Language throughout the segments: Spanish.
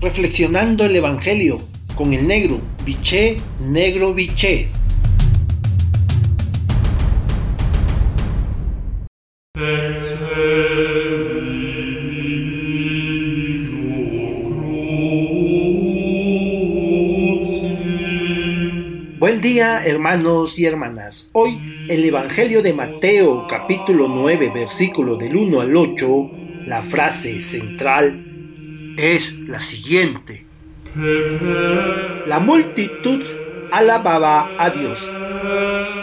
reflexionando el Evangelio con el negro, biché, negro, biché. Buen día hermanos y hermanas. Hoy el Evangelio de Mateo capítulo 9 versículo del 1 al 8, la frase central es la siguiente. La multitud alababa a Dios.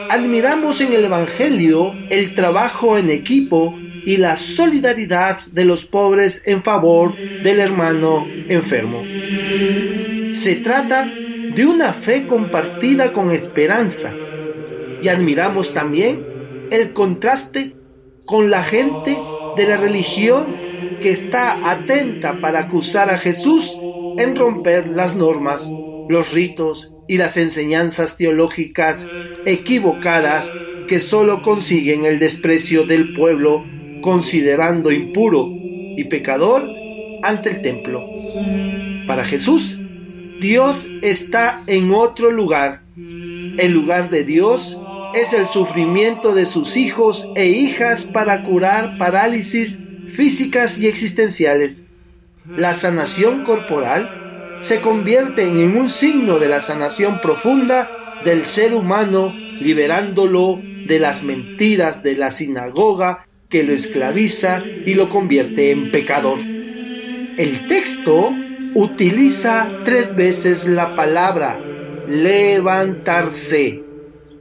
Admiramos en el Evangelio el trabajo en equipo y la solidaridad de los pobres en favor del hermano enfermo. Se trata de una fe compartida con esperanza y admiramos también el contraste con la gente de la religión que está atenta para acusar a Jesús en romper las normas, los ritos y las enseñanzas teológicas equivocadas que solo consiguen el desprecio del pueblo considerando impuro y pecador ante el templo. Para Jesús, Dios está en otro lugar. El lugar de Dios es el sufrimiento de sus hijos e hijas para curar parálisis físicas y existenciales. La sanación corporal se convierte en un signo de la sanación profunda del ser humano, liberándolo de las mentiras de la sinagoga que lo esclaviza y lo convierte en pecador. El texto utiliza tres veces la palabra levantarse.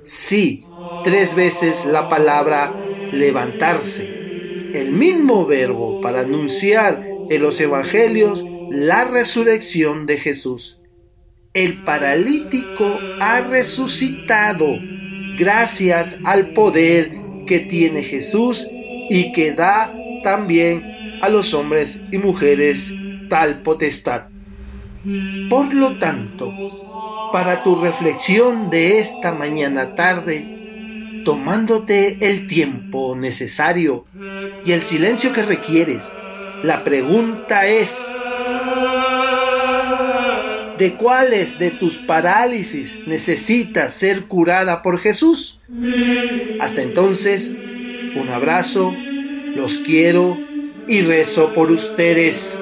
Sí, tres veces la palabra levantarse el mismo verbo para anunciar en los evangelios la resurrección de Jesús. El paralítico ha resucitado gracias al poder que tiene Jesús y que da también a los hombres y mujeres tal potestad. Por lo tanto, para tu reflexión de esta mañana tarde, tomándote el tiempo necesario y el silencio que requieres. La pregunta es, ¿de cuáles de tus parálisis necesitas ser curada por Jesús? Hasta entonces, un abrazo, los quiero y rezo por ustedes.